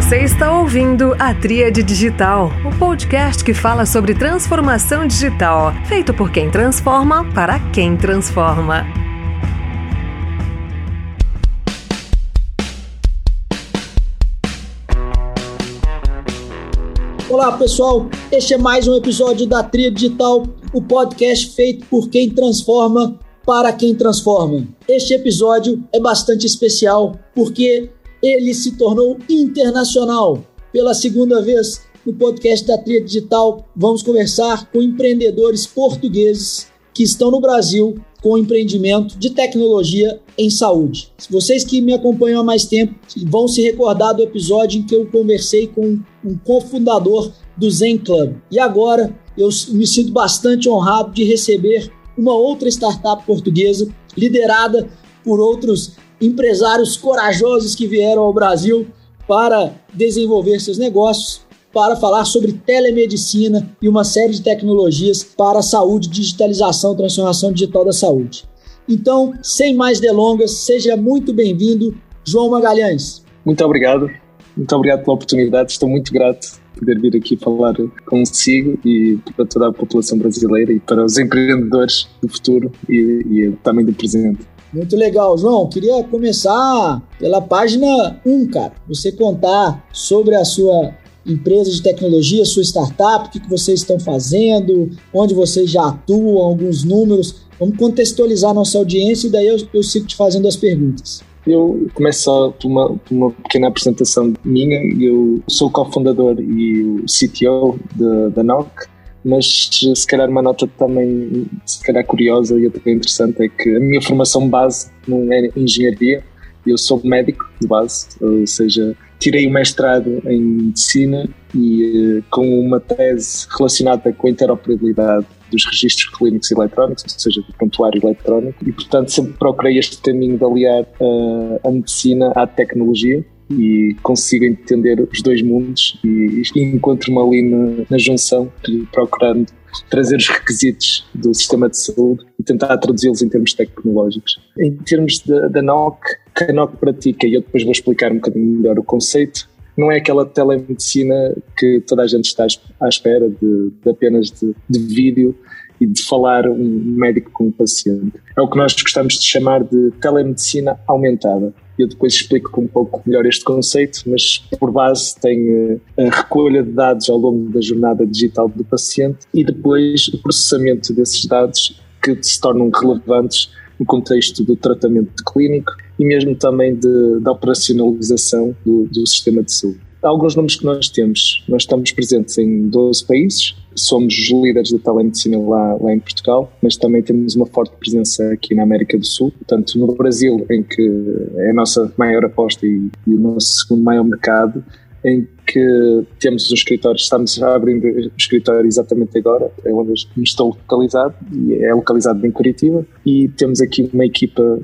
Você está ouvindo a Tríade Digital, o podcast que fala sobre transformação digital, feito por quem transforma para quem transforma. Olá pessoal, este é mais um episódio da Tríade Digital, o podcast feito por quem transforma para quem transforma. Este episódio é bastante especial porque ele se tornou internacional. Pela segunda vez no podcast da Tria Digital, vamos conversar com empreendedores portugueses que estão no Brasil com empreendimento de tecnologia em saúde. Vocês que me acompanham há mais tempo vão se recordar do episódio em que eu conversei com um cofundador do Zen Club. E agora eu me sinto bastante honrado de receber uma outra startup portuguesa liderada por outros empresários corajosos que vieram ao Brasil para desenvolver seus negócios, para falar sobre telemedicina e uma série de tecnologias para a saúde, digitalização, transformação digital da saúde. Então, sem mais delongas, seja muito bem-vindo, João Magalhães. Muito obrigado, muito obrigado pela oportunidade, estou muito grato poder vir aqui falar consigo e para toda a população brasileira e para os empreendedores do futuro e, e também do presente. Muito legal, João. Queria começar pela página 1, cara. Você contar sobre a sua empresa de tecnologia, sua startup, o que, que vocês estão fazendo, onde vocês já atuam, alguns números. Vamos contextualizar nossa audiência e daí eu, eu sigo te fazendo as perguntas. Eu começo por uma, por uma pequena apresentação minha. Eu sou o cofundador e o CTO da NOC mas se calhar uma nota também se calhar curiosa e até interessante é que a minha formação base não é engenharia, eu sou médico de base, ou seja, tirei o mestrado em medicina e eh, com uma tese relacionada com a interoperabilidade dos registros clínicos eletrónicos, ou seja, do prontuário eletrónico, e portanto sempre procurei este caminho de aliar uh, a medicina à tecnologia e consigo entender os dois mundos e, e encontro-me ali na, na junção, procurando trazer os requisitos do sistema de saúde e tentar traduzi-los em termos tecnológicos. Em termos da NOC, que a NOC pratica, e eu depois vou explicar um bocadinho melhor o conceito, não é aquela telemedicina que toda a gente está à espera de, de apenas de, de vídeo e de falar um médico com um paciente. É o que nós gostamos de chamar de telemedicina aumentada. Eu depois explico um pouco melhor este conceito, mas por base tem eh, a recolha de dados ao longo da jornada digital do paciente e depois o processamento desses dados que se tornam relevantes no contexto do tratamento clínico e mesmo também de, da operacionalização do, do sistema de saúde. Há alguns números que nós temos. Nós estamos presentes em 12 países, somos os líderes da telemedicina lá, lá em Portugal, mas também temos uma forte presença aqui na América do Sul, tanto no Brasil, em que é a nossa maior aposta e, e o nosso segundo maior mercado, em que temos um escritório, estamos a abrir o escritório exatamente agora, é onde estou localizado, e é localizado em Curitiba, e temos aqui uma equipa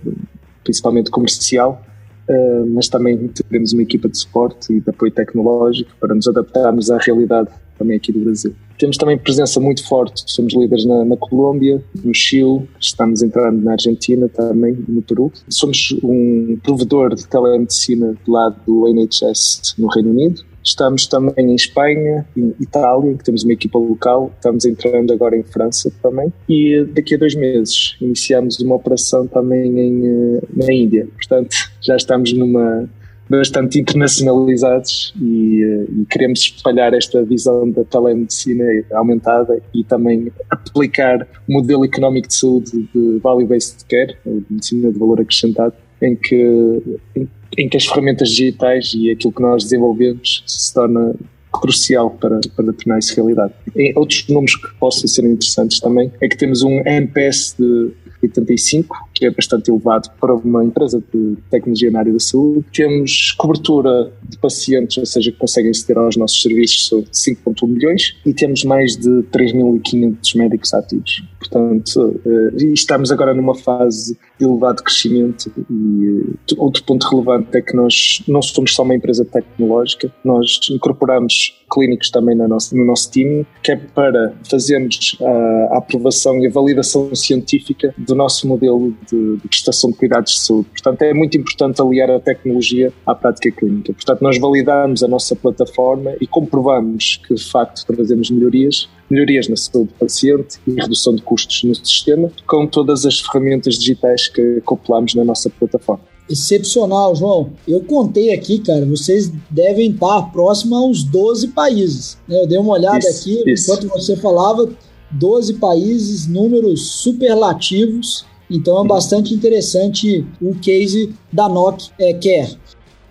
principalmente comercial, uh, mas também temos uma equipa de suporte e de apoio tecnológico para nos adaptarmos à realidade também aqui do Brasil. Temos também presença muito forte, somos líderes na, na Colômbia, no Chile, estamos entrando na Argentina também, no Peru. Somos um provedor de telemedicina do lado do NHS no Reino Unido. Estamos também em Espanha, em Itália, que temos uma equipa local. Estamos entrando agora em França também. E daqui a dois meses iniciamos uma operação também em, eh, na Índia. Portanto, já estamos numa, bastante internacionalizados e, eh, e, queremos espalhar esta visão da telemedicina aumentada e também aplicar o modelo económico de saúde de value-based care, de medicina de valor acrescentado, em que, em, em, que as ferramentas digitais e aquilo que nós desenvolvemos se torna crucial para, para tornar isso realidade. Em outros números que possam ser interessantes também é que temos um NPS de 85, que é bastante elevado para uma empresa de tecnologia na área da saúde. Temos cobertura de pacientes, ou seja, que conseguem aceder aos nossos serviços, são 5,1 milhões, e temos mais de 3.500 médicos ativos. Portanto, uh, estamos agora numa fase de elevado crescimento e uh, outro ponto relevante é que nós não somos só uma empresa tecnológica, nós incorporamos clínicos também no nosso, no nosso time, que é para fazermos a, a aprovação e a validação científica do nosso modelo de, de, prestação de cuidados de saúde. Portanto, é muito importante aliar a tecnologia à prática clínica. Portanto, nós validamos a nossa plataforma e comprovamos que, de facto, trazemos melhorias melhorias na saúde do paciente e redução de custos no sistema, com todas as ferramentas digitais que acoplamos na nossa plataforma. Excepcional, João. Eu contei aqui, cara, vocês devem estar próximo a uns 12 países. Né? Eu dei uma olhada isso, aqui, isso. enquanto você falava, 12 países, números superlativos. Então é bastante interessante o case da NOC é, Care.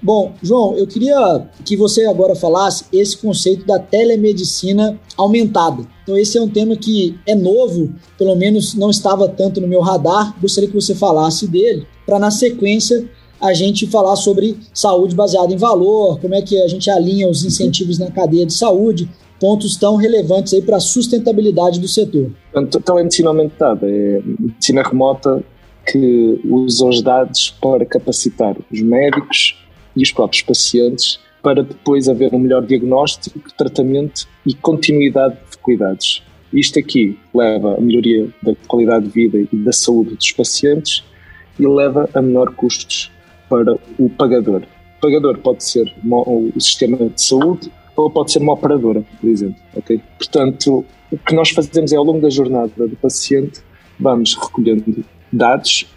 Bom, João, eu queria que você agora falasse esse conceito da telemedicina aumentada. Então, esse é um tema que é novo, pelo menos não estava tanto no meu radar. Gostaria que você falasse dele, para na sequência a gente falar sobre saúde baseada em valor, como é que a gente alinha os incentivos na cadeia de saúde, pontos tão relevantes aí para a sustentabilidade do setor. Então, é medicina aumentada, é medicina remota que usa os dados para capacitar os médicos e os próprios pacientes para depois haver um melhor diagnóstico, tratamento e continuidade de cuidados. Isto aqui leva a melhoria da qualidade de vida e da saúde dos pacientes e leva a menor custos para o pagador. O pagador pode ser o sistema de saúde ou pode ser uma operadora, por exemplo. Okay? Portanto, o que nós fazemos é ao longo da jornada do paciente, vamos recolhendo dados,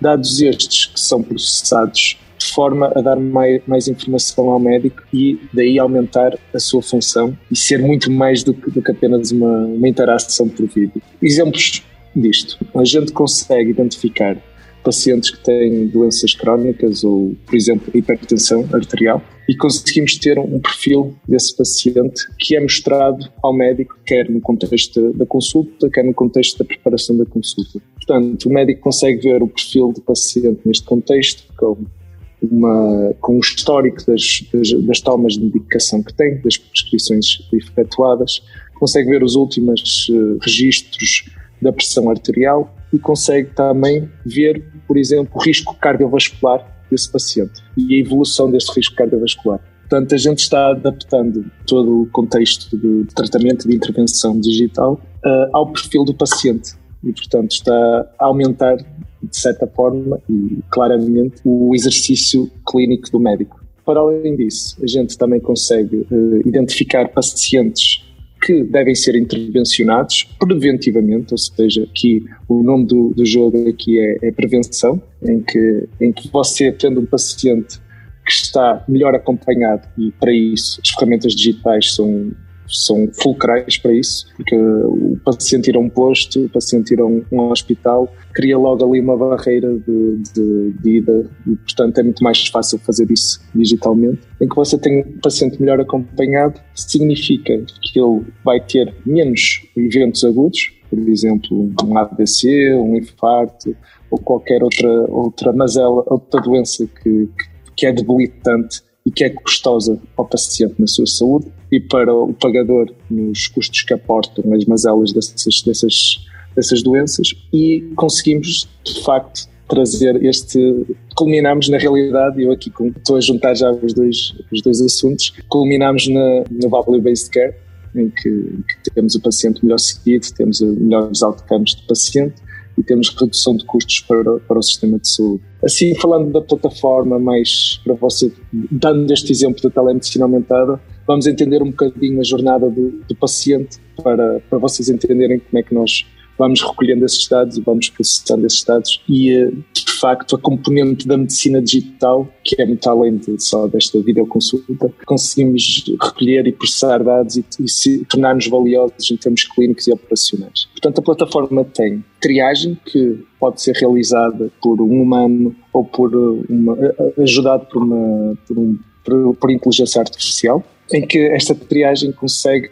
dados estes que são processados de forma a dar mais, mais informação ao médico e daí aumentar a sua função e ser muito mais do que, do que apenas uma, uma interação por vídeo. Exemplos disto. A gente consegue identificar pacientes que têm doenças crónicas ou, por exemplo, hipertensão arterial e conseguimos ter um perfil desse paciente que é mostrado ao médico, quer no contexto da consulta, quer no contexto da preparação da consulta. Portanto, o médico consegue ver o perfil do paciente neste contexto, com uma, com o histórico das, das, das, tomas de medicação que tem, das prescrições efetuadas, consegue ver os últimos uh, registros da pressão arterial e consegue também ver, por exemplo, o risco cardiovascular desse paciente e a evolução deste risco cardiovascular. Portanto, a gente está adaptando todo o contexto de tratamento de intervenção digital uh, ao perfil do paciente e, portanto, está a aumentar de certa forma e claramente o exercício clínico do médico. Para além disso, a gente também consegue uh, identificar pacientes que devem ser intervencionados preventivamente, ou seja, aqui o nome do, do jogo aqui é, é, prevenção, em que, em que você tendo um paciente que está melhor acompanhado e para isso as ferramentas digitais são são fulcrais para isso, porque o paciente ir a um posto, o paciente ir a um, hospital, cria logo ali uma barreira de, de, de, ida e, portanto, é muito mais fácil fazer isso digitalmente. Em que você tem um paciente melhor acompanhado, significa que ele vai ter menos eventos agudos, por exemplo, um AVC, um infarto ou qualquer outra, outra mazela, outra doença que, que é debilitante e que é custosa ao paciente na sua saúde e para o pagador nos custos que aportam as mazelas dessas, dessas, dessas doenças e conseguimos, de facto, trazer este. Culminamos na realidade, eu aqui estou a juntar já os dois, os dois assuntos, culminamos na, no Value-Based Care, em que, que, temos o paciente melhor seguido, temos melhores outcomes do paciente e temos redução de custos para, para o sistema de saúde. Assim, falando da plataforma, mais para você, dando este exemplo da telemedicina aumentada, vamos entender um bocadinho a jornada do, do paciente para, para vocês entenderem como é que nós vamos recolhendo esses dados e vamos processando esses dados e eh, de facto a componente da medicina digital que é muito além de só desta videoconsulta conseguimos recolher e processar dados e, e tornar-nos valiosos em termos clínicos e operacionais. Portanto a plataforma tem triagem que pode ser realizada por um humano ou por uma, ajudado por, uma, por, um, por, por inteligência artificial em que esta triagem consegue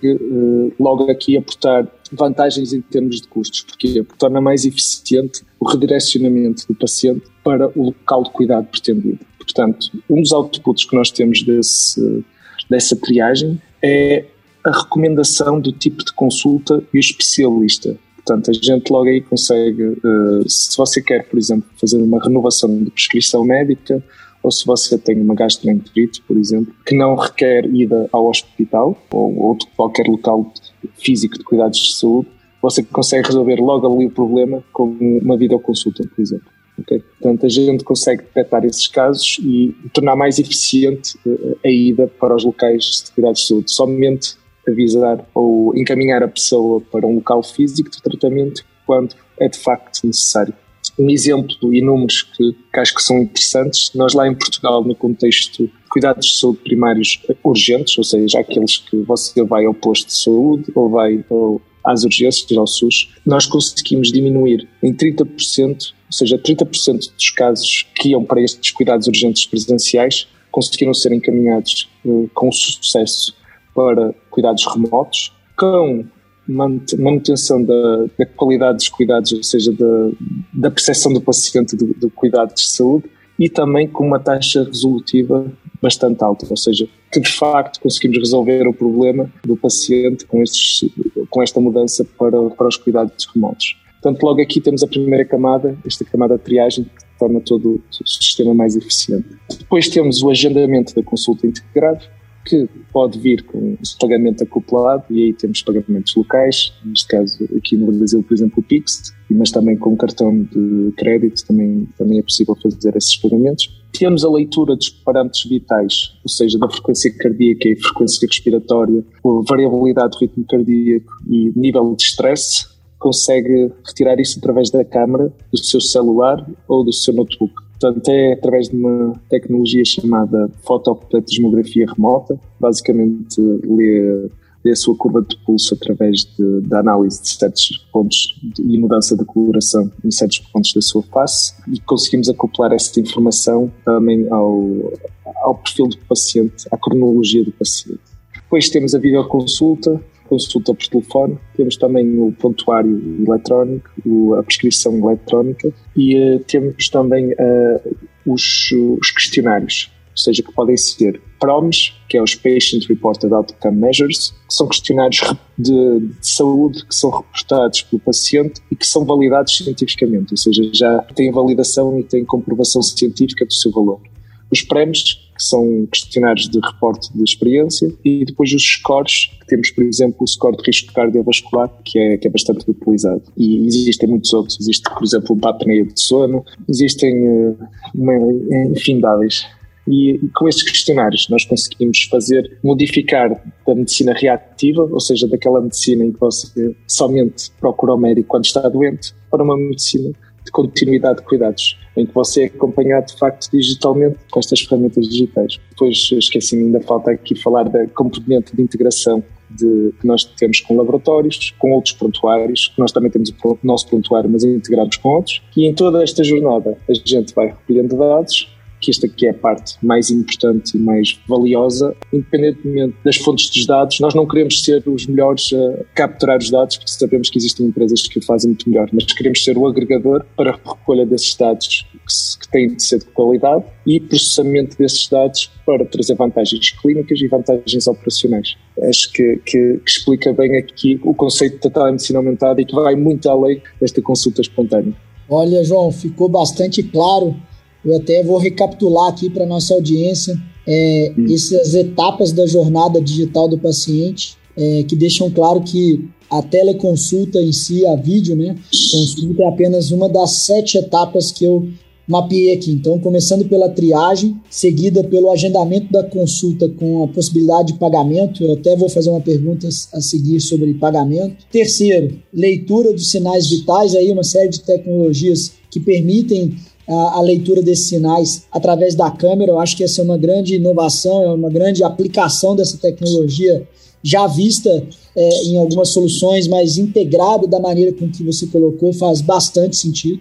logo aqui aportar vantagens em termos de custos. Porque torna mais eficiente o redirecionamento do paciente para o local de cuidado pretendido. Portanto, um dos outputs que nós temos desse, dessa triagem é a recomendação do tipo de consulta e o especialista. Portanto, a gente logo aí consegue, uh, se você quer, por exemplo, fazer uma renovação de prescrição médica ou se você tem uma gastroenterite, por exemplo, que não requer ida ao hospital ou, ou de qualquer local físico de cuidados de saúde, você consegue resolver logo ali o problema com uma videoconsulta, por exemplo. Okay? Portanto, a gente consegue detectar esses casos e tornar mais eficiente eh, a ida para os locais de cuidados de saúde. Somente avisar ou encaminhar a pessoa para um local físico de tratamento quando é de facto necessário. Um exemplo e números que, que acho que são interessantes, nós lá em Portugal, no contexto de cuidados de saúde primários urgentes, ou seja, aqueles que você vai ao posto de saúde ou vai ou às urgências, ao SUS, nós conseguimos diminuir em 30%, ou seja, 30% dos casos que iam para estes cuidados urgentes presenciais conseguiram ser encaminhados uh, com sucesso para cuidados remotos, com manutenção da, da, qualidade dos cuidados, ou seja, da, da percepção do paciente do, do cuidado de saúde e também com uma taxa resolutiva bastante alta, ou seja, que de facto conseguimos resolver o problema do paciente com, estes, com esta mudança para, para os cuidados remotos. Portanto, logo aqui temos a primeira camada, esta camada de triagem, que torna todo o sistema mais eficiente. Depois temos o agendamento da consulta integrado, que pode vir com pagamento acoplado e aí temos pagamentos locais, neste caso aqui no Brasil, por exemplo, o Pix, mas também com cartão de crédito também, também é possível fazer esses pagamentos. Temos a leitura dos parâmetros vitais, ou seja, da frequência cardíaca e frequência respiratória, variabilidade do ritmo cardíaco e nível de stress, consegue retirar isso através da câmara do seu celular ou do seu notebook. Portanto, é através de uma tecnologia chamada fotopletismografia remota, basicamente lê, lê a sua curva de pulso através de, da análise de certos pontos e mudança de coloração em certos pontos da sua face e conseguimos acoplar essa informação também ao, ao perfil do paciente, à cronologia do paciente. Depois temos a videoconsulta, consulta por telefone, temos também o pontuário eletrónico, a prescrição eletrónica e uh, temos também uh, os, os, questionários, ou seja, que podem ser PROMs, que é os Patient Reported Outcome Measures, que são questionários de, de saúde que são reportados pelo paciente e que são validados cientificamente, ou seja, já têm validação e têm comprovação científica do seu valor. Os prémios, que são questionários de reporte de experiência, e depois os scores, que temos, por exemplo, o score de risco cardiovascular, que é, que é bastante utilizado. E existem muitos outros, existe, por exemplo, o apneia de sono, existem uh, infindáveis. E, e com estes questionários nós conseguimos fazer, modificar da medicina reativa, ou seja, daquela medicina em que você somente procura o médico quando está doente, para uma medicina de continuidade de cuidados, em que você é acompanhado de facto digitalmente com estas ferramentas digitais. Depois esqueci ainda falta aqui falar da componente de integração de, que nós temos com laboratórios, com outros prontuários, nós também temos o nosso prontuário, mas integramos com outros, e em toda esta jornada a gente vai recolhendo dados, que esta aqui é a parte mais importante e mais valiosa, independentemente das fontes dos dados, nós não queremos ser os melhores a capturar os dados, porque sabemos que existem empresas que o fazem muito melhor, mas queremos ser o agregador para a recolha desses dados que, têm de ser de qualidade e processamento desses dados para trazer vantagens clínicas e vantagens operacionais. Acho que, que, que explica bem aqui o conceito da telemedicina aumentada e que vai muito além desta consulta espontânea. Olha, João, ficou bastante claro eu até vou recapitular aqui para nossa audiência é, hum. essas etapas da jornada digital do paciente, é, que deixam claro que a teleconsulta em si, a vídeo, né, consulta é apenas uma das sete etapas que eu mapeei aqui. Então, começando pela triagem, seguida pelo agendamento da consulta com a possibilidade de pagamento. Eu até vou fazer uma pergunta a seguir sobre pagamento. Terceiro, leitura dos sinais vitais, aí uma série de tecnologias que permitem a, a, leitura desses sinais através da câmera. Eu acho que essa é uma grande inovação, é uma grande aplicação dessa tecnologia já vista é, em algumas soluções, mas integrada da maneira com que você colocou, faz bastante sentido.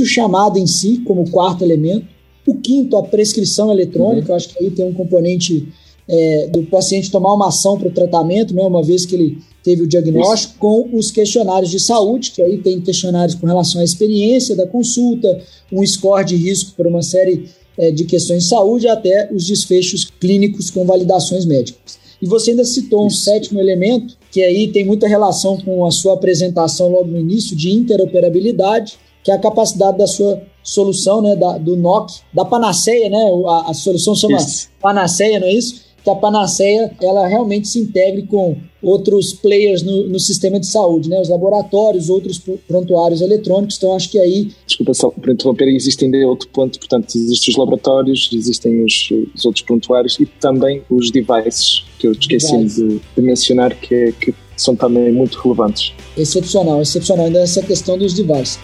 O chamado em si, como quarto elemento. O quinto, a prescrição eletrônica. Uhum. Eu acho que aí tem um componente é, do paciente tomar uma ação para o tratamento, né, uma vez que ele teve o diagnóstico, Isso. com os questionários de saúde, que aí tem questionários com relação à experiência da consulta, um score de risco para uma série é, de questões de saúde, até os desfechos clínicos com validações médicas. E você ainda citou um sétimo elemento, que aí tem muita relação com a sua apresentação logo no início, de interoperabilidade, que é a capacidade da sua solução, né, da, do NOC, da Panaceia, né, a, a solução chama isso. Panaceia, não é isso? Que a Panaceia, ela realmente se integre com outros players no, no sistema de saúde, né, os laboratórios, outros prontuários eletrônicos, então acho que aí... Desculpa só por interromper, existe ainda outro ponto, portanto, existem os laboratórios, existem os, os outros prontuários e também os devices, que eu esqueci de, de, mencionar, que, que são também muito relevantes. Excepcional, excepcional, ainda essa questão dos devices.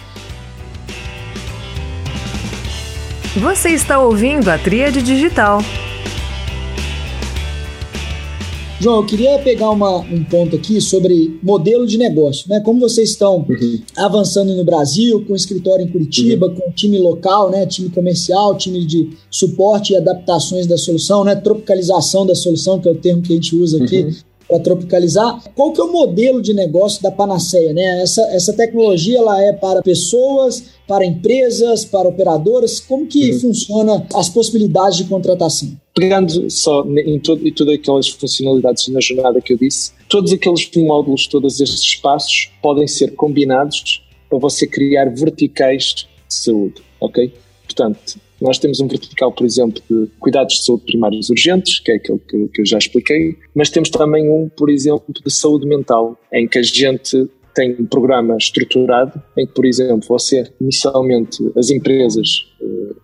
Você está ouvindo a Tríade Digital. João, eu queria pegar uma, um ponto aqui sobre modelo de negócio, né? Como vocês estão uhum. avançando no Brasil, com escritório em Curitiba, uhum. com time local, né? Time comercial, time de suporte e adaptações da solução, né? Tropicalização da solução, que é o termo que a gente usa aqui uhum para tropicalizar. Qual que é o modelo de negócio da Panaceia? Né? Essa, essa tecnologia ela é para pessoas, para empresas, para operadoras? Como que uhum. funciona as possibilidades de contratação? Pegando só em, todo, em todas aquelas funcionalidades na jornada que eu disse, todos aqueles módulos, todos estes espaços podem ser combinados para você criar verticais de saúde, ok? Portanto, nós temos um vertical, por exemplo, de cuidados de saúde primários urgentes, que é aquele que, que eu já expliquei, mas temos também um, por exemplo, de saúde mental, em que a gente tem um programa estruturado em que, por exemplo, você inicialmente as empresas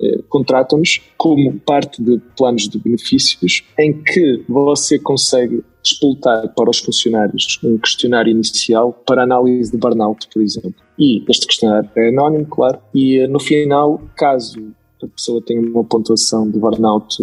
eh, contratam-nos como parte de planos de benefícios em que você consegue despoltar para os funcionários um questionário inicial para análise de burnout, por exemplo. E este questionário é anónimo, claro, e eh, no final, caso a pessoa tenha uma pontuação de burnout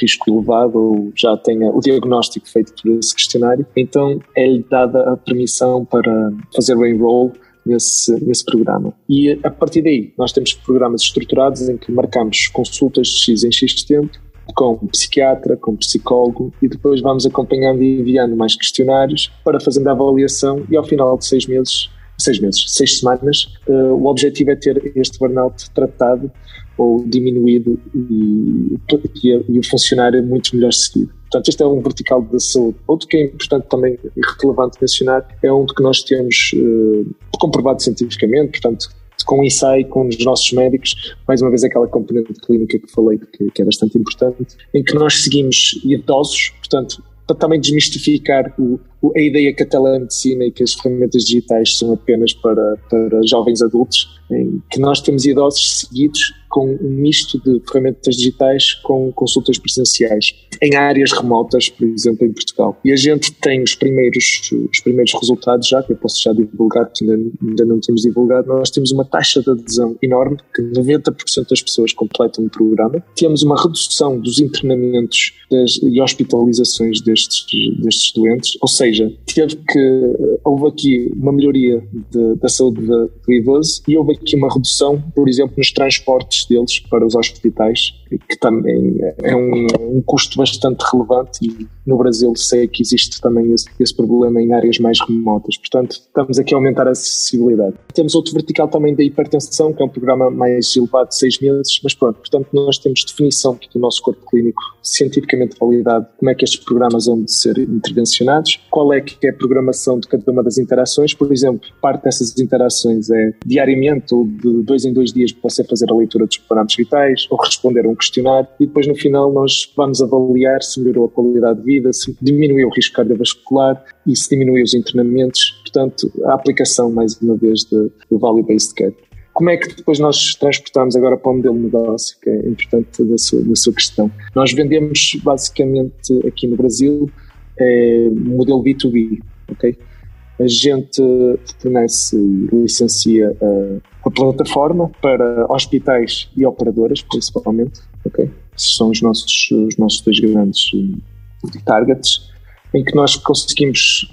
risco elevado ou já tenha o diagnóstico feito por esse questionário, então é-lhe dada a permissão para fazer o enroll nesse, nesse programa. E a partir daí, nós temos programas estruturados em que marcamos consultas de X em X tempo, com psiquiatra, com psicólogo, e depois vamos acompanhando e enviando mais questionários para fazer a avaliação e ao final de seis meses seis meses, seis semanas, uh, o objetivo é ter este burnout tratado ou diminuído e, e, e o funcionário muito melhor seguido. Portanto, este é um vertical da saúde. Outro que é importante também e relevante mencionar é um que nós temos uh, comprovado cientificamente, portanto, com o ensaio com os nossos médicos, mais uma vez aquela componente clínica que falei que, que é bastante importante, em que nós seguimos idosos, portanto, para também desmistificar o, a ideia que a telemedicina e que as ferramentas digitais são apenas para, para jovens adultos, que nós temos idosos seguidos com um misto de ferramentas digitais com consultas presenciais em áreas remotas, por exemplo, em Portugal. E a gente tem os primeiros, os primeiros resultados já, que eu posso já divulgar, porque ainda, ainda não temos divulgado. Nós temos uma taxa de adesão enorme, que 90% das pessoas completam o programa. Temos uma redução dos internamentos das, e hospitalizações destes, destes doentes, ou seja, teve que, houve aqui uma melhoria de, da saúde do idoso e houve aqui uma redução, por exemplo, nos transportes deles para os hospitais, que também é um, um custo bastante relevante e no Brasil sei que existe também esse, esse, problema em áreas mais remotas. Portanto, estamos aqui a aumentar a acessibilidade. Temos outro vertical também da hipertensão, que é um programa mais elevado de seis meses, mas pronto, portanto, nós temos definição do nosso corpo clínico cientificamente validado, como é que estes programas vão de ser intervencionados, qual é que é a programação de cada uma das interações. Por exemplo, parte dessas interações é diariamente ou de dois em dois dias você fazer a leitura dos parâmetros vitais ou responder a um questionário e depois no final nós vamos avaliar se melhorou a qualidade de vida se diminuiu o risco cardiovascular e se diminuiu os internamentos. Portanto, a aplicação, mais uma vez, do Value-Based Care. Como é que depois nós transportamos agora para o modelo de negócio, que é importante da sua, da sua questão? Nós vendemos basicamente aqui no Brasil é, modelo B2B, ok? A gente fornece e licencia a, a plataforma para hospitais e operadoras, principalmente, ok? São os nossos, os nossos dois grandes de targets, em que nós conseguimos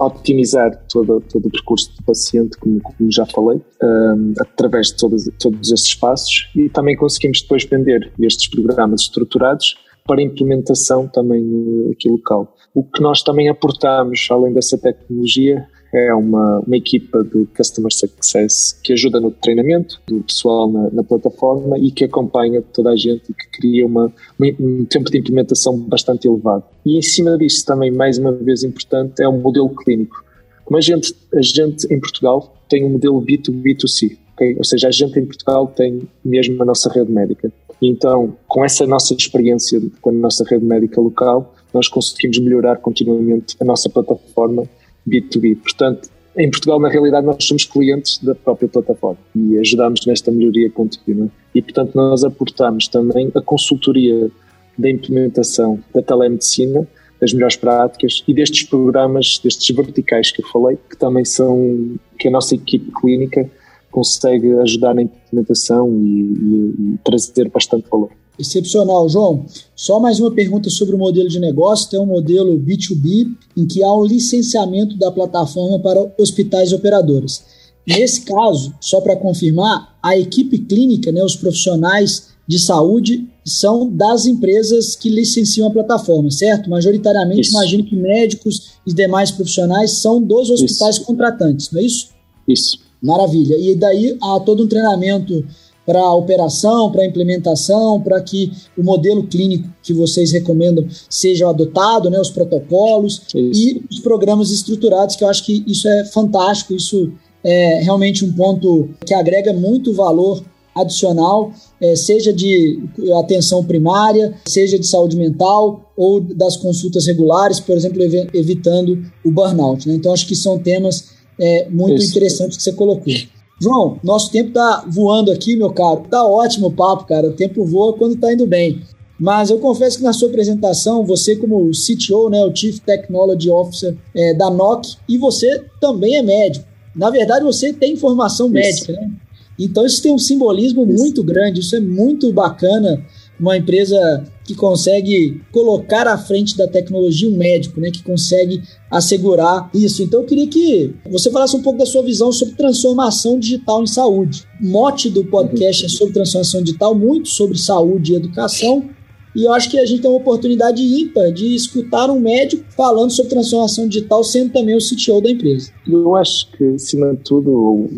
optimizar todo, todo o percurso do paciente, como, como já falei, um, através de todos, todos estes passos e também conseguimos depois vender estes programas estruturados para implementação também aqui local. O que nós também aportamos, além dessa tecnologia, é uma, uma equipa de Customer Success que ajuda no treinamento do pessoal na, na plataforma e que acompanha toda a gente e que cria uma, um tempo de implementação bastante elevado. E em cima disso também, mais uma vez importante, é um modelo clínico. Como a gente, a gente em Portugal tem um modelo B2B2C, okay? ou seja, a gente em Portugal tem mesmo a nossa rede médica. Então, com essa nossa experiência com a nossa rede médica local, nós conseguimos melhorar continuamente a nossa plataforma B2B. Portanto, em Portugal, na realidade, nós somos clientes da própria plataforma e ajudamos nesta melhoria contínua. E, portanto, nós aportamos também a consultoria da implementação da telemedicina, das melhores práticas e destes programas, destes verticais que eu falei, que também são, que a nossa equipe clínica consegue ajudar na implementação e, e, e trazer bastante valor. Excepcional, João. Só mais uma pergunta sobre o modelo de negócio. Tem um modelo B2B em que há um licenciamento da plataforma para hospitais e operadoras. Nesse caso, só para confirmar, a equipe clínica, né, os profissionais de saúde, são das empresas que licenciam a plataforma, certo? Majoritariamente, isso. imagino que médicos e demais profissionais são dos hospitais isso. contratantes, não é isso? Isso. Maravilha. E daí há todo um treinamento para a operação, para a implementação, para que o modelo clínico que vocês recomendam seja adotado, né, os protocolos isso. e os programas estruturados, que eu acho que isso é fantástico, isso é realmente um ponto que agrega muito valor adicional, é, seja de atenção primária, seja de saúde mental ou das consultas regulares, por exemplo, evitando o burnout. Né? Então, acho que são temas é, muito Isso. interessantes que você colocou. João, nosso tempo tá voando aqui, meu caro. Tá ótimo o papo, cara. O tempo voa quando tá indo bem. Mas eu confesso que na sua apresentação, você como CTO, né, o Chief Technology Officer é, da NOC, e você também é médico. Na verdade, você tem formação médica, né? Então isso tem um simbolismo isso. muito grande, isso é muito bacana. Uma empresa que consegue colocar à frente da tecnologia um médico, né, que consegue assegurar isso. Então eu queria que você falasse um pouco da sua visão sobre transformação digital em saúde. O mote do podcast é sobre transformação digital, muito sobre saúde e educação. E eu acho que a gente tem uma oportunidade ímpar de escutar um médico falando sobre transformação digital, sendo também o CTO da empresa. Eu acho que, acima de tudo,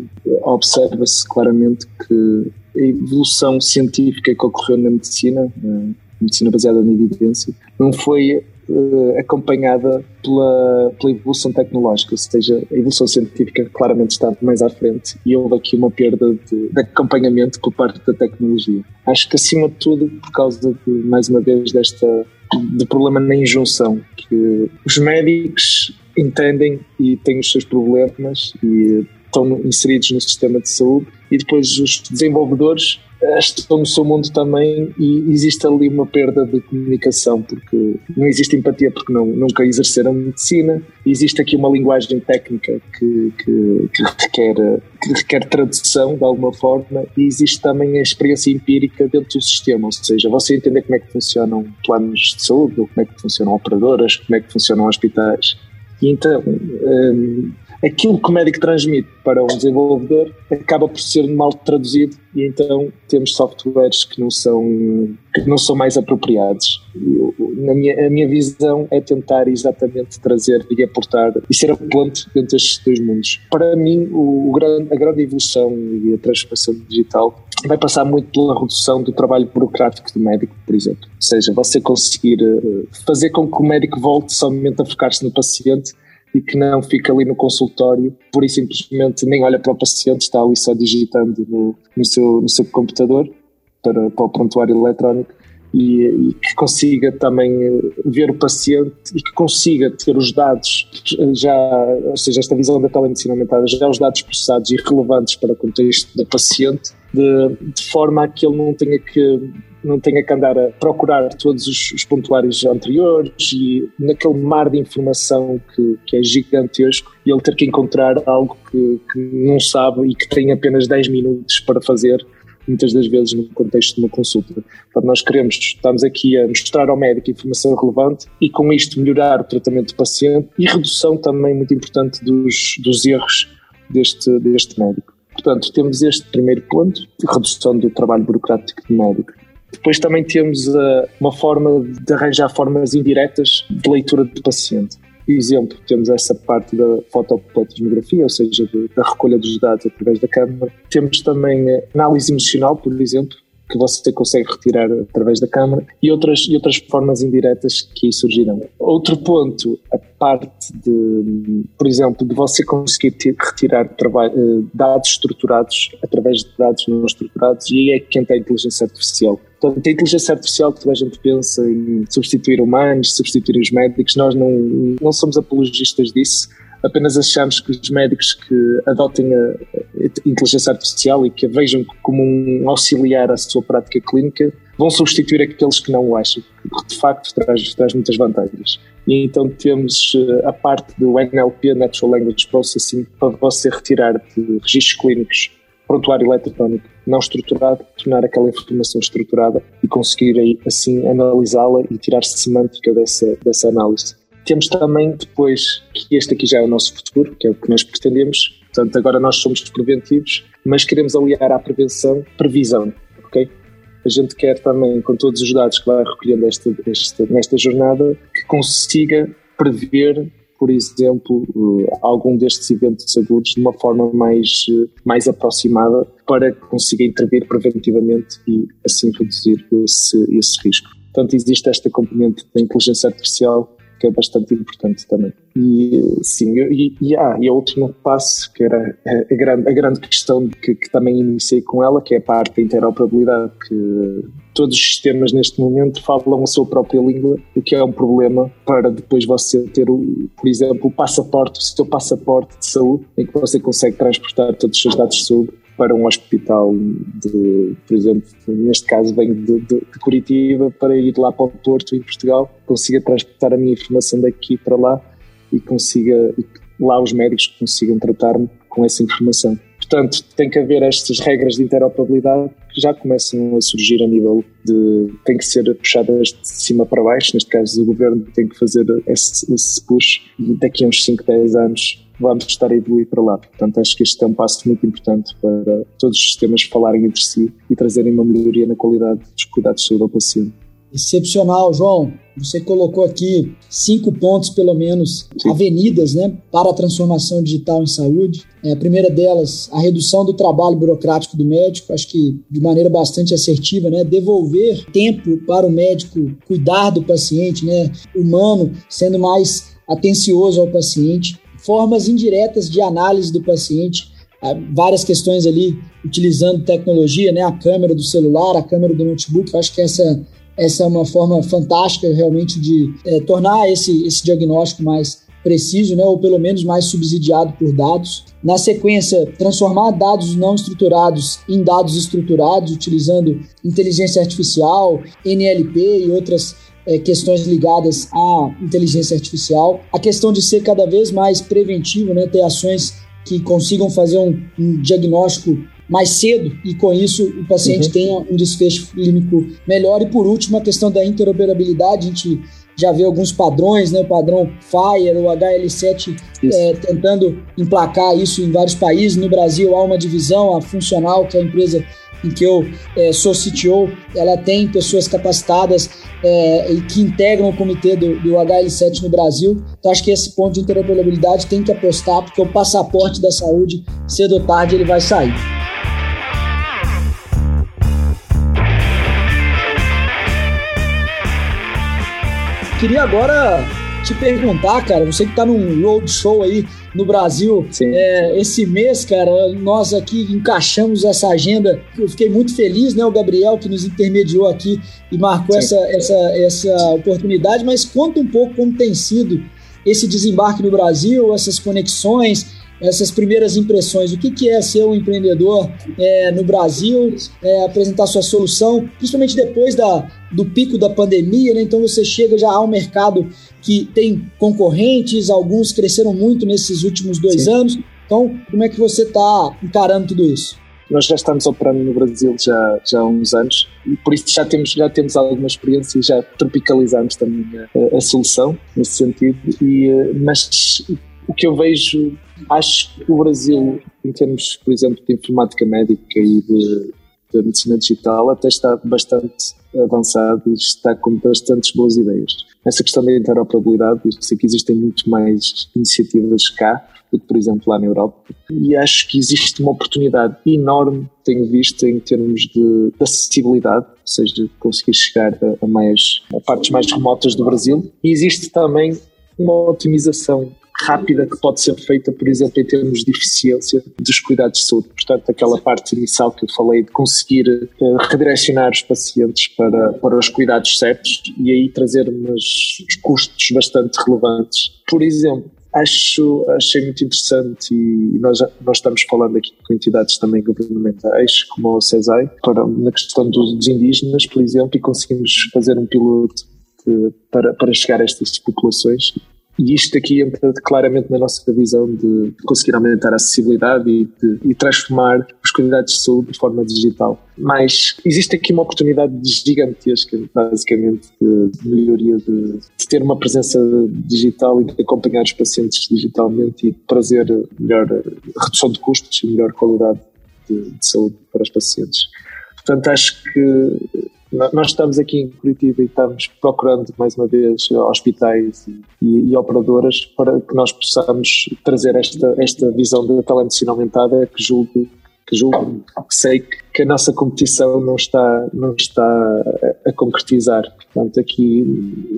observa-se claramente que evolução científica que ocorreu na medicina, na medicina baseada na evidência, não foi uh, acompanhada pela, pela evolução tecnológica, ou seja, a evolução científica claramente está mais à frente e houve aqui uma perda de, de acompanhamento por parte da tecnologia. Acho que acima de tudo, por causa de, mais uma vez, desta de problema na injunção, que os médicos entendem e têm os seus problemas e estão inseridos no sistema de saúde e depois os desenvolvedores estão no seu mundo também e existe ali uma perda de comunicação porque não existe empatia porque não, nunca exerceram medicina. Existe aqui uma linguagem técnica que, que, que, requer, que requer tradução de alguma forma e existe também a experiência empírica dentro do sistema, ou seja, você entender como é que funcionam planos de saúde, como é que funcionam operadoras, como é que funcionam hospitais. E então hum, aquilo que o médico transmite para um desenvolvedor acaba por ser mal traduzido e então temos softwares que não são que não são mais apropriados. Eu, na minha, a minha visão é tentar exatamente trazer e aportar e ser a ponte entre estes dois mundos. Para mim, o, o a grande evolução e a transformação digital vai passar muito pela redução do trabalho burocrático do médico, por exemplo. Ou seja, você conseguir eh, fazer com que o médico volte somente a focar-se no paciente e que não fica ali no consultório, por e simplesmente nem olha para o paciente, está ali só digitando no, no, seu, no seu computador para, para o prontuário eletrónico e, e, que consiga também eh, ver o paciente e que consiga ter os dados já, ou seja, esta visão da telemedicina aumentada, já os dados processados e relevantes para o contexto do paciente, de, de forma a que ele não tenha que não tenha que andar a procurar todos os, os pontuários anteriores e naquele mar de informação que, que é gigantesco e ele ter que encontrar algo que, que não sabe e que tem apenas 10 minutos para fazer muitas das vezes no contexto de uma consulta. Portanto, nós queremos, estamos aqui a mostrar ao médico informação relevante e com isto melhorar o tratamento do paciente e redução também muito importante dos, dos erros deste, deste médico. Portanto, temos este primeiro ponto, redução do trabalho burocrático do médico. Depois também temos uh, uma forma de arranjar formas indiretas de leitura do paciente. Por exemplo, temos essa parte da fotopletismografia, ou seja, da recolha dos dados através da câmara. Temos também análise emocional, por exemplo, que você consegue retirar através da câmara e outras, e outras formas indiretas que aí surgirão. Outro ponto, a parte de, por exemplo, de você conseguir retirar eh, dados estruturados através de dados não estruturados e aí é que entra a inteligência artificial. Portanto, a inteligência artificial que toda a gente pensa em substituir humanos, substituir os médicos, nós não, não somos apologistas disso apenas achamos que os médicos que adotem a inteligência artificial e que a vejam como um auxiliar à sua prática clínica vão substituir aqueles que não o acham, que de facto traz, traz muitas vantagens. E então temos eh, a parte do NLP, Natural Language Processing, para você retirar de registros clínicos prontuário eletrónico não estruturado, tornar aquela informação estruturada e conseguir assim analisá-la e tirar semântica dessa, dessa análise. Temos também depois, que este aqui já é o nosso futuro, que é o que nós pretendemos, portanto agora nós somos preventivos, mas queremos aliar à prevenção previsão, ok? A gente quer também, com todos os dados que vai recolhendo esta, esta, nesta jornada, que consiga prever, por exemplo, uh, algum destes eventos agudos de uma forma mais, uh, mais aproximada para que consiga intervir preventivamente e assim reduzir esse, esse risco. Portanto, existe esta componente da inteligência artificial que é bastante importante também. E sim, e, e, ah, e a última passo, que era a, a, grande, a grande questão que, que também iniciei com ela, que é a parte da interoperabilidade, que todos os sistemas neste momento falam a sua própria língua, o que é um problema para depois você ter, o, por exemplo, o passaporte, o seu passaporte de saúde, em que você consegue transportar todos os seus dados de saúde para um hospital de, por exemplo, neste caso venho de, de, de, Curitiba para ir lá para o Porto em Portugal, consiga transportar a minha informação daqui para lá e consiga e lá os médicos consigam tratar-me com essa informação. Portanto, tem que haver estas regras de interoperabilidade que já começam a surgir a nível de. tem que ser puxadas de cima para baixo, neste caso o governo tem que fazer esse, esse push daqui a uns 5, 10 anos vamos estar a evoluir para lá. Portanto, acho que este é um passo muito importante para todos os sistemas falarem entre si e trazerem uma melhoria na qualidade dos cuidados de saúde ao paciente. Excepcional, João. Você colocou aqui cinco pontos, pelo menos, Sim. avenidas né, para a transformação digital em saúde. É, a primeira delas, a redução do trabalho burocrático do médico, acho que de maneira bastante assertiva, né, devolver tempo para o médico cuidar do paciente, né, humano, sendo mais atencioso ao paciente formas indiretas de análise do paciente, várias questões ali utilizando tecnologia, né, a câmera do celular, a câmera do notebook. Eu acho que essa, essa é uma forma fantástica realmente de é, tornar esse, esse diagnóstico mais preciso, né, ou pelo menos mais subsidiado por dados. Na sequência, transformar dados não estruturados em dados estruturados, utilizando inteligência artificial, NLP e outras é, questões ligadas à inteligência artificial, a questão de ser cada vez mais preventivo, né, ter ações que consigam fazer um, um diagnóstico mais cedo e com isso o paciente uhum. tenha um desfecho clínico melhor. E por último, a questão da interoperabilidade, a gente já vê alguns padrões, né? o padrão FIRE, o HL7, é, tentando emplacar isso em vários países. No Brasil há uma divisão, a Funcional, que é a empresa em que eu é, sou CTO, ela tem pessoas capacitadas é, e que integram o comitê do, do HL7 no Brasil. Então, acho que esse ponto de interoperabilidade tem que apostar, porque o passaporte da saúde, cedo ou tarde, ele vai sair. Queria agora te perguntar, cara, você que está num roadshow aí no Brasil é, esse mês, cara, nós aqui encaixamos essa agenda. Eu fiquei muito feliz, né? O Gabriel que nos intermediou aqui e marcou essa, essa, essa oportunidade, mas conta um pouco como tem sido esse desembarque no Brasil, essas conexões, essas primeiras impressões. O que, que é ser um empreendedor é, no Brasil, é, apresentar sua solução, principalmente depois da, do pico da pandemia, né? Então você chega já ao mercado que tem concorrentes, alguns cresceram muito nesses últimos dois Sim. anos. Então, como é que você está encarando tudo isso? Nós já estamos operando no Brasil já, já há uns anos e por isso já temos, já temos alguma experiência e já tropicalizamos também a, a solução nesse sentido. E, eh, mas o que eu vejo, acho que o Brasil, em termos, por exemplo, de informática médica e de da medicina digital até está bastante avançado e está com bastantes boas ideias. Essa questão da interoperabilidade, eu sei que existem muito mais iniciativas cá do que, por exemplo, lá na Europa, e acho que existe uma oportunidade enorme, tenho visto, em termos de, de acessibilidade, ou seja, conseguir chegar a, a mais a partes mais remotas do Brasil, e existe também uma otimização rápida que pode ser feita, por exemplo, em termos de eficiência dos cuidados de saúde. Portanto, aquela parte inicial que eu falei de conseguir uh, redirecionar os pacientes para, para os cuidados certos e aí trazer custos bastante relevantes. Por exemplo, acho, achei muito interessante e nós, nós estamos falando aqui com entidades também governamentais, como o CESAI, para, na questão dos indígenas, por exemplo, e conseguimos fazer um piloto de, para, para chegar a estas populações e isto aqui entra claramente na nossa visão de conseguir aumentar a acessibilidade e, de, e transformar os cuidados de saúde de forma digital. Mas existe aqui uma oportunidade gigantesca, basicamente, de melhoria, de, de ter uma presença digital e de acompanhar os pacientes digitalmente e trazer melhor redução de custos e melhor qualidade de, de saúde para os pacientes. Portanto, acho que nós estamos aqui em Curitiba e estamos procurando, mais uma vez, hospitais e, e, operadoras para que nós possamos trazer esta, esta visão da telemedicina aumentada que julgo julgo, que sei que a nossa competição não está, não está a, a, concretizar. Portanto, aqui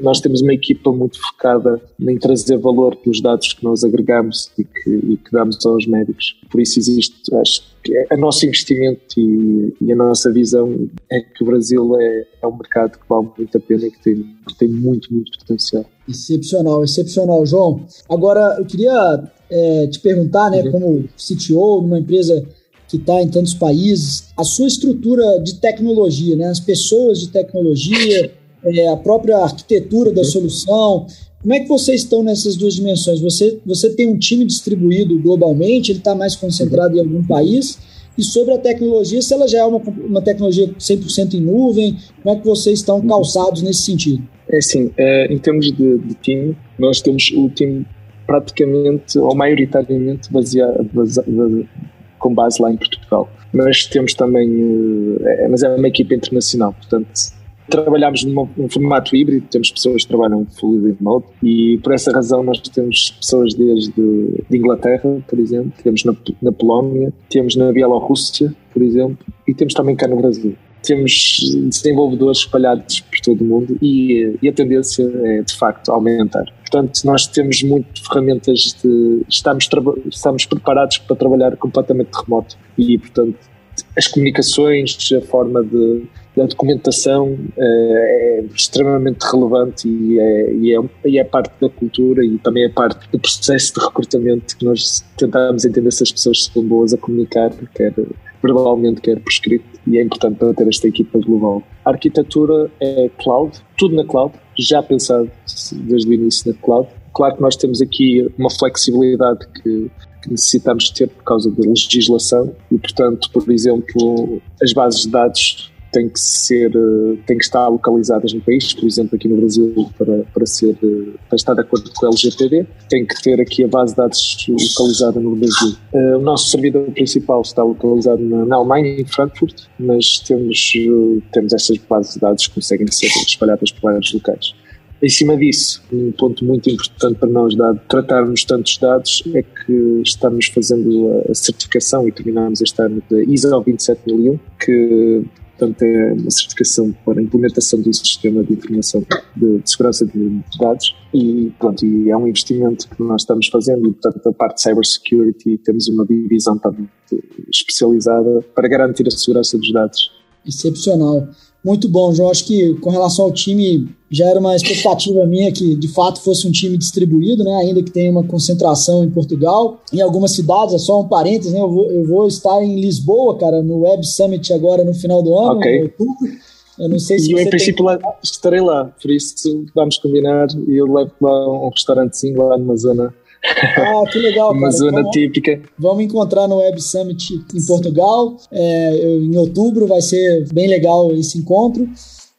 nós temos uma equipa muito focada em trazer valor pelos dados que nós agregamos e que, e que damos aos médicos. Por isso existe, acho que é, o nosso investimento e, e, a nossa visão é que o Brasil é, é um mercado que vale muito a pena e que tem, que tem muito, muito potencial. Excepcional, excepcional, João. Agora, eu queria é, te perguntar, né, uhum. como CTO numa empresa que está em tantos países, a sua estrutura de tecnologia, né? as pessoas de tecnologia, é, a própria arquitetura da solução. Como é que vocês estão nessas duas dimensões? Você, você tem um time distribuído globalmente, ele está mais concentrado em algum país? E sobre a tecnologia, se ela já é uma, uma tecnologia 100% em nuvem, como é que vocês estão calçados nesse sentido? É assim, é, em termos de, de time, nós temos o time praticamente ou maioritariamente baseado, baseado, com base lá em Portugal. Mas temos também, eh, é, mas é uma equipa internacional, portanto trabalhamos num, formato híbrido, temos pessoas que trabalham fully remote e por essa razão nós temos pessoas desde de Inglaterra, por exemplo, temos na, na Polónia, temos na Bielorrússia, por exemplo, e temos também cá no Brasil temos desenvolvedores espalhados por todo o mundo e, e, a tendência é de facto aumentar. Portanto, nós temos muitas ferramentas de. Estamos, estamos preparados para trabalhar completamente remoto e, portanto, as comunicações, a forma de. A documentação é, é extremamente relevante e é, e, é, e é parte da cultura e também é parte do processo de recrutamento que nós tentamos entender se as pessoas são boas a comunicar, quer verbalmente, quer por escrito, e é importante para ter esta equipa global. A arquitetura é cloud, tudo na cloud, já pensado desde o início na cloud. Claro que nós temos aqui uma flexibilidade que, que necessitamos ter por causa da legislação e, portanto, por exemplo, as bases de dados têm que ser, eh, têm que estar localizadas no país, por exemplo, aqui no Brasil, para, para, ser, eh, para estar de acordo com o LGPD, tem que ter aqui a base de dados localizada no Brasil. Eh, o nosso servidor principal está localizado na, na Alemanha, em Frankfurt, mas temos, temos estas bases de dados que conseguem ser espalhadas por vários locais. Em cima disso, um ponto muito importante para nós, dado tratarmos tantos dados, é que estamos fazendo a certificação e terminamos este ano da ISO 27001, que Portanto, é uma certificação para a implementação do sistema de informação de, de segurança de dados e, pronto, e é um investimento que nós estamos fazendo portanto, a parte de cybersecurity temos uma divisão também especializada para garantir a segurança dos dados. Excepcional. Muito bom, João. Acho que com relação ao time, já era uma expectativa minha que de fato fosse um time distribuído, né? ainda que tenha uma concentração em Portugal. Em algumas cidades, é só um parênteses, né? eu, vou, eu vou estar em Lisboa, cara, no Web Summit agora no final do ano, okay. em outubro. Eu não sei se e eu, em princípio, tem... lá, estarei lá, por isso vamos combinar e eu levo lá um restaurantezinho lá numa zona ah, que legal. Uma cara. zona então, típica. Vamos encontrar no Web Summit em Portugal. É, em outubro vai ser bem legal esse encontro.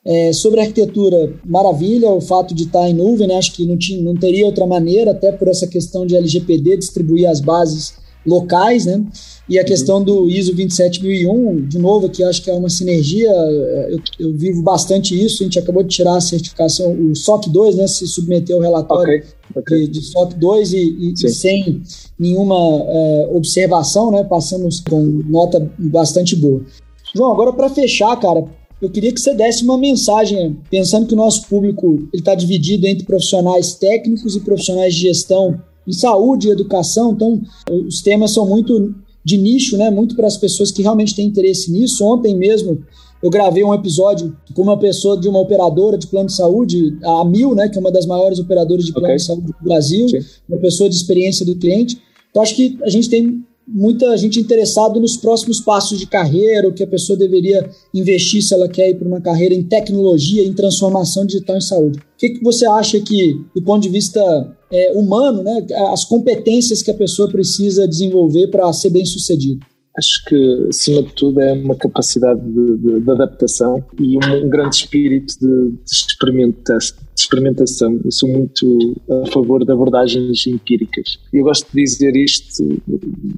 É, sobre arquitetura, maravilha o fato de estar em nuvem, né? acho que não, tinha, não teria outra maneira, até por essa questão de LGPD distribuir as bases locais, né? E a uhum. questão do ISO 27001, de novo, que acho que é uma sinergia, é, eu, eu, vivo bastante isso, a gente acabou de tirar a certificação, o SOC 2, né, se submeteu ao relatório okay, okay. de, de, SOC 2 e, e, e sem nenhuma é, observação, né, passamos com nota bastante boa. João, agora para fechar, cara, eu queria que você desse uma mensagem, pensando que o nosso público está dividido entre profissionais técnicos e profissionais de gestão em saúde e educação, então os temas são muito de nicho, né? Muito para as pessoas que realmente têm interesse nisso. Ontem mesmo eu gravei um episódio com uma pessoa de uma operadora de plano de saúde, a Mil, né? Que é uma das maiores operadoras de plano okay. de saúde do Brasil, Sim. uma pessoa de experiência do cliente. Então acho que a gente tem muita gente interessada nos próximos passos de carreira, o que a pessoa deveria investir se ela quer ir para uma carreira em tecnologia, em transformação digital em saúde. O que, que você acha que, do ponto de vista é, humano, né, as competências que a pessoa precisa desenvolver para ser bem sucedido? Acho que, acima de tudo, é uma capacidade de, de, de adaptação e um, um, grande espírito de, de, experimenta, de experimentação. Eu sou muito a favor de abordagens empíricas. E eu gosto de dizer isto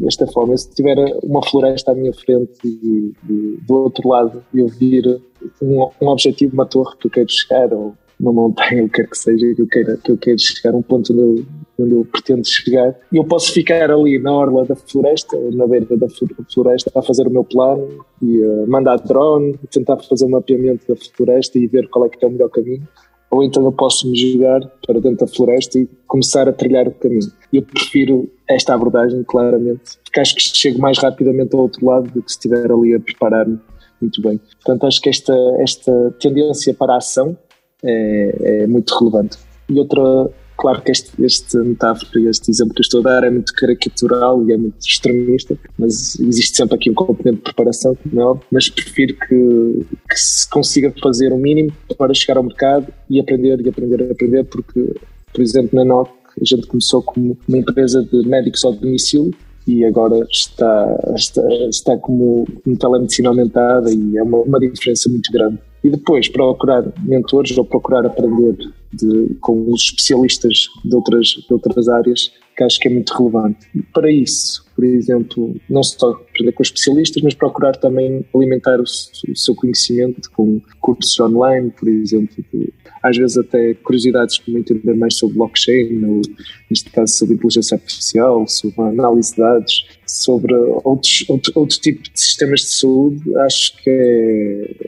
desta forma: se tiver uma floresta à minha frente e, e do outro lado eu vir um, um objetivo, uma torre que eu quero chegar, ou uma montanha, o que quer que seja, que eu queira, que eu queira chegar a um ponto onde eu, onde eu pretendo chegar. E eu posso ficar ali na orla da floresta, na beira da floresta, a fazer o meu plano e uh, mandar drone, tentar fazer um mapeamento da floresta e ver qual é que é o melhor caminho. Ou então eu posso me jogar para dentro da floresta e começar a trilhar o caminho. Eu prefiro esta abordagem, claramente, porque acho que chego mais rapidamente ao outro lado do que se estiver ali a preparar-me muito bem. Portanto, acho que esta, esta tendência para a ação é, é muito relevante. E outra, claro que este, este metáfora, este exemplo que eu estou a dar é muito caricatural e é muito extremista, mas existe sempre aqui um componente de preparação, como é óbvio, mas prefiro que, que se consiga fazer o mínimo para chegar ao mercado e aprender e aprender e aprender, porque, por exemplo, na NOC a gente começou como uma empresa de médicos ao domicílio e agora está, está, está como, como telemedicina aumentada e é uma, uma diferença muito grande e depois procurar mentores ou procurar aprender de, com os especialistas de outras, de outras áreas, que acho que é muito relevante. Para isso, por exemplo, não só aprender com especialistas, mas procurar também alimentar o, o seu conhecimento com cursos online, por exemplo, de, às vezes até curiosidades como entender mais sobre blockchain, ou neste caso sobre inteligência artificial, sobre análise de dados, sobre outros, outro, outro tipo de sistemas de saúde, acho que é,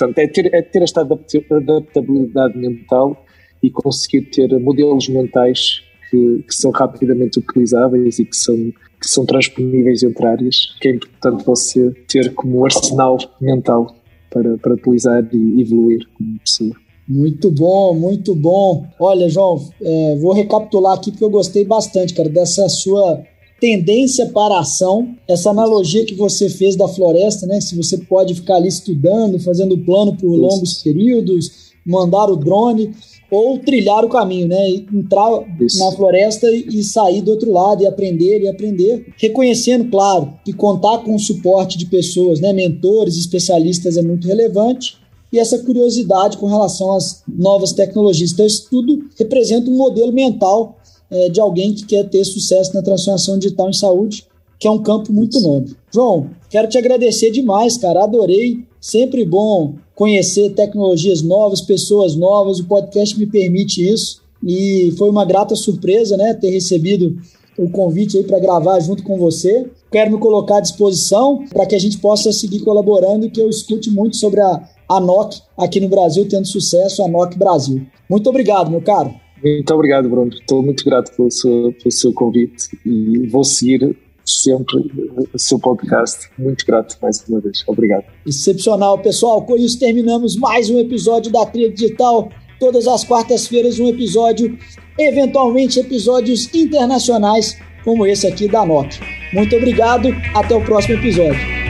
Portanto, é ter, é ter esta adaptabilidade mental e conseguir ter modelos mentais que, que, são rapidamente utilizáveis e que são, que são transponíveis entre áreas, que é importante você ter como arsenal mental para, para utilizar e evoluir como pessoa. Muito bom, muito bom. Olha, João, é, vou recapitular aqui porque eu gostei bastante, cara, dessa sua tendência para a ação, essa analogia que você fez da floresta, né? Se você pode ficar ali estudando, fazendo plano por Isso. longos períodos, mandar o drone ou trilhar o caminho, né? Entrar Isso. na floresta e sair do outro lado e aprender e aprender, reconhecendo, claro, que contar com o suporte de pessoas, né, mentores, especialistas é muito relevante. E essa curiosidade com relação às novas tecnologias. Então, isso tudo representa um modelo mental é, de alguém que quer ter sucesso na transformação digital em saúde, que é um campo muito nobre. João, quero te agradecer demais, cara. Adorei. Sempre bom conhecer tecnologias novas, pessoas novas. O podcast me permite isso. E foi uma grata surpresa, né, ter recebido o convite aí para gravar junto com você. Quero me colocar à disposição para que a gente possa seguir colaborando e que eu escute muito sobre a, a NOC aqui no Brasil, tendo sucesso, a NOC Brasil. Muito obrigado, meu caro. Muito obrigado, Bruno. Estou muito grato pelo seu, pelo seu convite e vou seguir sempre o seu podcast. Muito grato mais uma vez. Obrigado. Excepcional, pessoal. Com isso terminamos mais um episódio da Trilha Digital. Todas as quartas-feiras um episódio, eventualmente episódios internacionais como esse aqui da NOC. Muito obrigado. Até o próximo episódio.